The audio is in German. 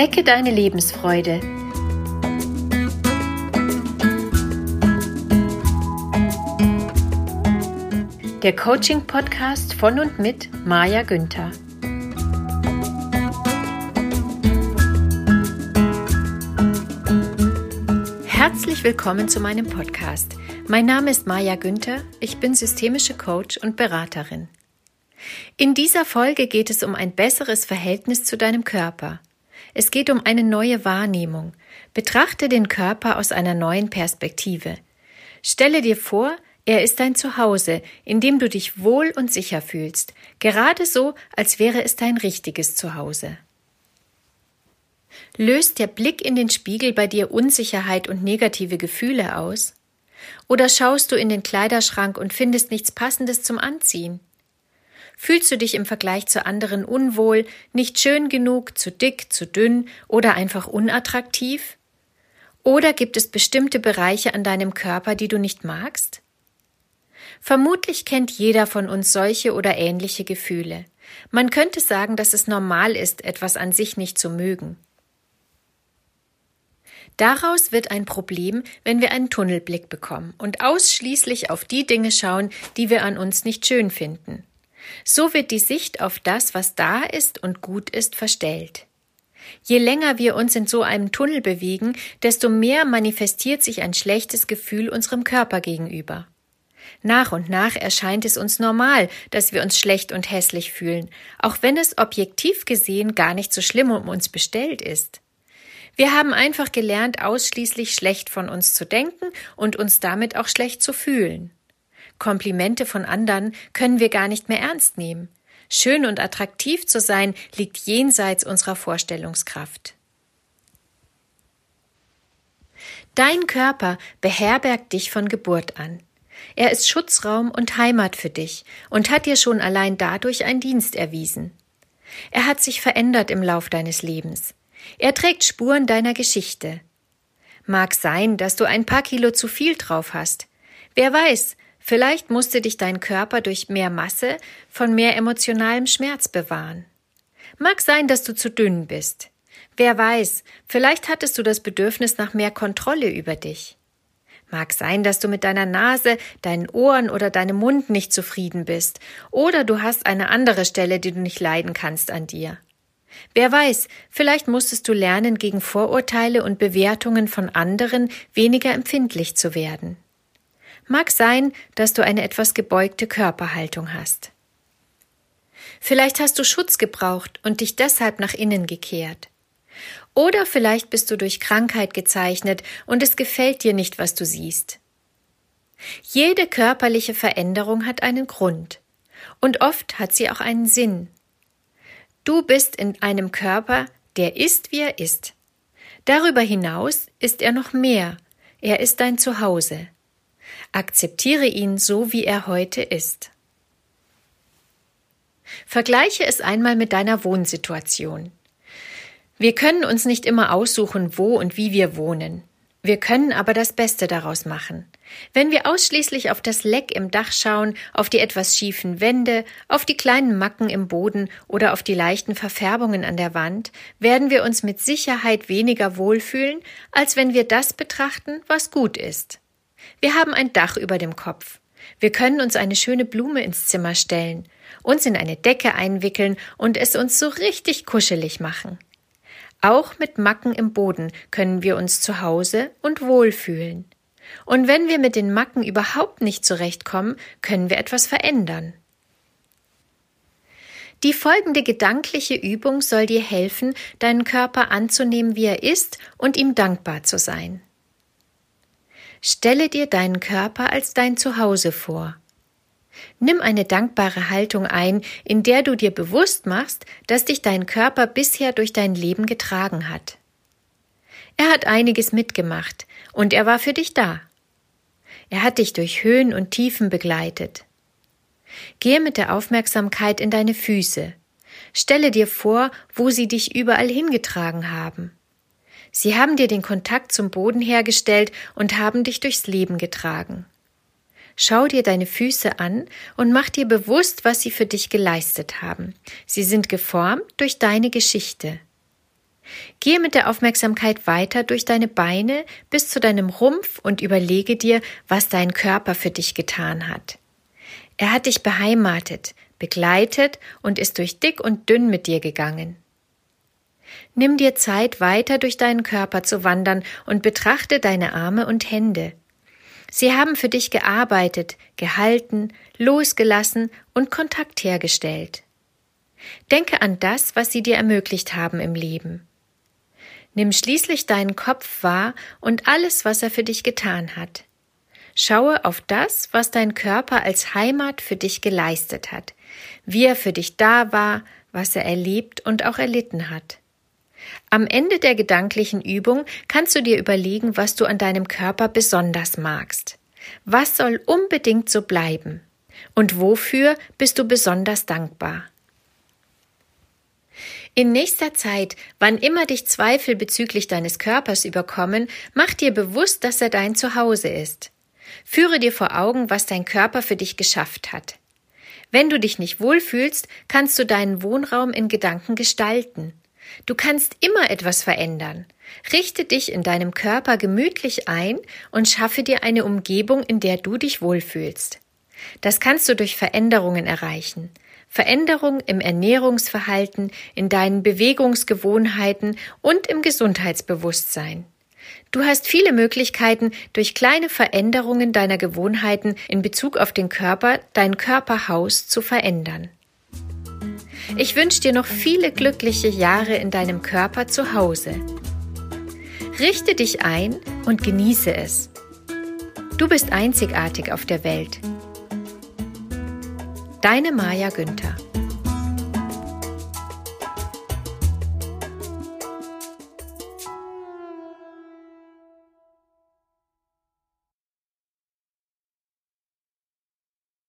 Wecke deine Lebensfreude. Der Coaching-Podcast von und mit Maja Günther. Herzlich willkommen zu meinem Podcast. Mein Name ist Maja Günther, ich bin systemische Coach und Beraterin. In dieser Folge geht es um ein besseres Verhältnis zu deinem Körper. Es geht um eine neue Wahrnehmung. Betrachte den Körper aus einer neuen Perspektive. Stelle dir vor, er ist dein Zuhause, in dem du dich wohl und sicher fühlst, gerade so, als wäre es dein richtiges Zuhause. Löst der Blick in den Spiegel bei dir Unsicherheit und negative Gefühle aus? Oder schaust du in den Kleiderschrank und findest nichts Passendes zum Anziehen? Fühlst du dich im Vergleich zu anderen unwohl, nicht schön genug, zu dick, zu dünn oder einfach unattraktiv? Oder gibt es bestimmte Bereiche an deinem Körper, die du nicht magst? Vermutlich kennt jeder von uns solche oder ähnliche Gefühle. Man könnte sagen, dass es normal ist, etwas an sich nicht zu mögen. Daraus wird ein Problem, wenn wir einen Tunnelblick bekommen und ausschließlich auf die Dinge schauen, die wir an uns nicht schön finden. So wird die Sicht auf das, was da ist und gut ist, verstellt. Je länger wir uns in so einem Tunnel bewegen, desto mehr manifestiert sich ein schlechtes Gefühl unserem Körper gegenüber. Nach und nach erscheint es uns normal, dass wir uns schlecht und hässlich fühlen, auch wenn es objektiv gesehen gar nicht so schlimm um uns bestellt ist. Wir haben einfach gelernt, ausschließlich schlecht von uns zu denken und uns damit auch schlecht zu fühlen. Komplimente von anderen können wir gar nicht mehr ernst nehmen. Schön und attraktiv zu sein liegt jenseits unserer Vorstellungskraft. Dein Körper beherbergt dich von Geburt an. Er ist Schutzraum und Heimat für dich und hat dir schon allein dadurch einen Dienst erwiesen. Er hat sich verändert im Lauf deines Lebens. Er trägt Spuren deiner Geschichte. Mag sein, dass du ein paar Kilo zu viel drauf hast. Wer weiß, Vielleicht musste dich dein Körper durch mehr Masse von mehr emotionalem Schmerz bewahren. Mag sein, dass du zu dünn bist. Wer weiß, vielleicht hattest du das Bedürfnis nach mehr Kontrolle über dich. Mag sein, dass du mit deiner Nase, deinen Ohren oder deinem Mund nicht zufrieden bist, oder du hast eine andere Stelle, die du nicht leiden kannst an dir. Wer weiß, vielleicht musstest du lernen, gegen Vorurteile und Bewertungen von anderen weniger empfindlich zu werden. Mag sein, dass du eine etwas gebeugte Körperhaltung hast. Vielleicht hast du Schutz gebraucht und dich deshalb nach innen gekehrt. Oder vielleicht bist du durch Krankheit gezeichnet und es gefällt dir nicht, was du siehst. Jede körperliche Veränderung hat einen Grund und oft hat sie auch einen Sinn. Du bist in einem Körper, der ist, wie er ist. Darüber hinaus ist er noch mehr. Er ist dein Zuhause. Akzeptiere ihn so, wie er heute ist. Vergleiche es einmal mit deiner Wohnsituation. Wir können uns nicht immer aussuchen, wo und wie wir wohnen. Wir können aber das Beste daraus machen. Wenn wir ausschließlich auf das Leck im Dach schauen, auf die etwas schiefen Wände, auf die kleinen Macken im Boden oder auf die leichten Verfärbungen an der Wand, werden wir uns mit Sicherheit weniger wohlfühlen, als wenn wir das betrachten, was gut ist. Wir haben ein Dach über dem Kopf. Wir können uns eine schöne Blume ins Zimmer stellen, uns in eine Decke einwickeln und es uns so richtig kuschelig machen. Auch mit Macken im Boden können wir uns zu Hause und wohlfühlen. Und wenn wir mit den Macken überhaupt nicht zurechtkommen, können wir etwas verändern. Die folgende gedankliche Übung soll dir helfen, deinen Körper anzunehmen, wie er ist und ihm dankbar zu sein. Stelle dir deinen Körper als dein Zuhause vor. Nimm eine dankbare Haltung ein, in der du dir bewusst machst, dass dich dein Körper bisher durch dein Leben getragen hat. Er hat einiges mitgemacht und er war für dich da. Er hat dich durch Höhen und Tiefen begleitet. Gehe mit der Aufmerksamkeit in deine Füße. Stelle dir vor, wo sie dich überall hingetragen haben. Sie haben dir den Kontakt zum Boden hergestellt und haben dich durchs Leben getragen. Schau dir deine Füße an und mach dir bewusst, was sie für dich geleistet haben. Sie sind geformt durch deine Geschichte. Gehe mit der Aufmerksamkeit weiter durch deine Beine bis zu deinem Rumpf und überlege dir, was dein Körper für dich getan hat. Er hat dich beheimatet, begleitet und ist durch dick und dünn mit dir gegangen. Nimm dir Zeit, weiter durch deinen Körper zu wandern und betrachte deine Arme und Hände. Sie haben für dich gearbeitet, gehalten, losgelassen und Kontakt hergestellt. Denke an das, was sie dir ermöglicht haben im Leben. Nimm schließlich deinen Kopf wahr und alles, was er für dich getan hat. Schaue auf das, was dein Körper als Heimat für dich geleistet hat, wie er für dich da war, was er erlebt und auch erlitten hat. Am Ende der gedanklichen Übung kannst du dir überlegen, was du an deinem Körper besonders magst. Was soll unbedingt so bleiben? Und wofür bist du besonders dankbar? In nächster Zeit, wann immer dich Zweifel bezüglich deines Körpers überkommen, mach dir bewusst, dass er dein Zuhause ist. Führe dir vor Augen, was dein Körper für dich geschafft hat. Wenn du dich nicht wohlfühlst, kannst du deinen Wohnraum in Gedanken gestalten. Du kannst immer etwas verändern. Richte dich in deinem Körper gemütlich ein und schaffe dir eine Umgebung, in der du dich wohlfühlst. Das kannst du durch Veränderungen erreichen. Veränderung im Ernährungsverhalten, in deinen Bewegungsgewohnheiten und im Gesundheitsbewusstsein. Du hast viele Möglichkeiten, durch kleine Veränderungen deiner Gewohnheiten in Bezug auf den Körper dein Körperhaus zu verändern. Ich wünsche dir noch viele glückliche Jahre in deinem Körper zu Hause. Richte dich ein und genieße es. Du bist einzigartig auf der Welt. Deine Maja Günther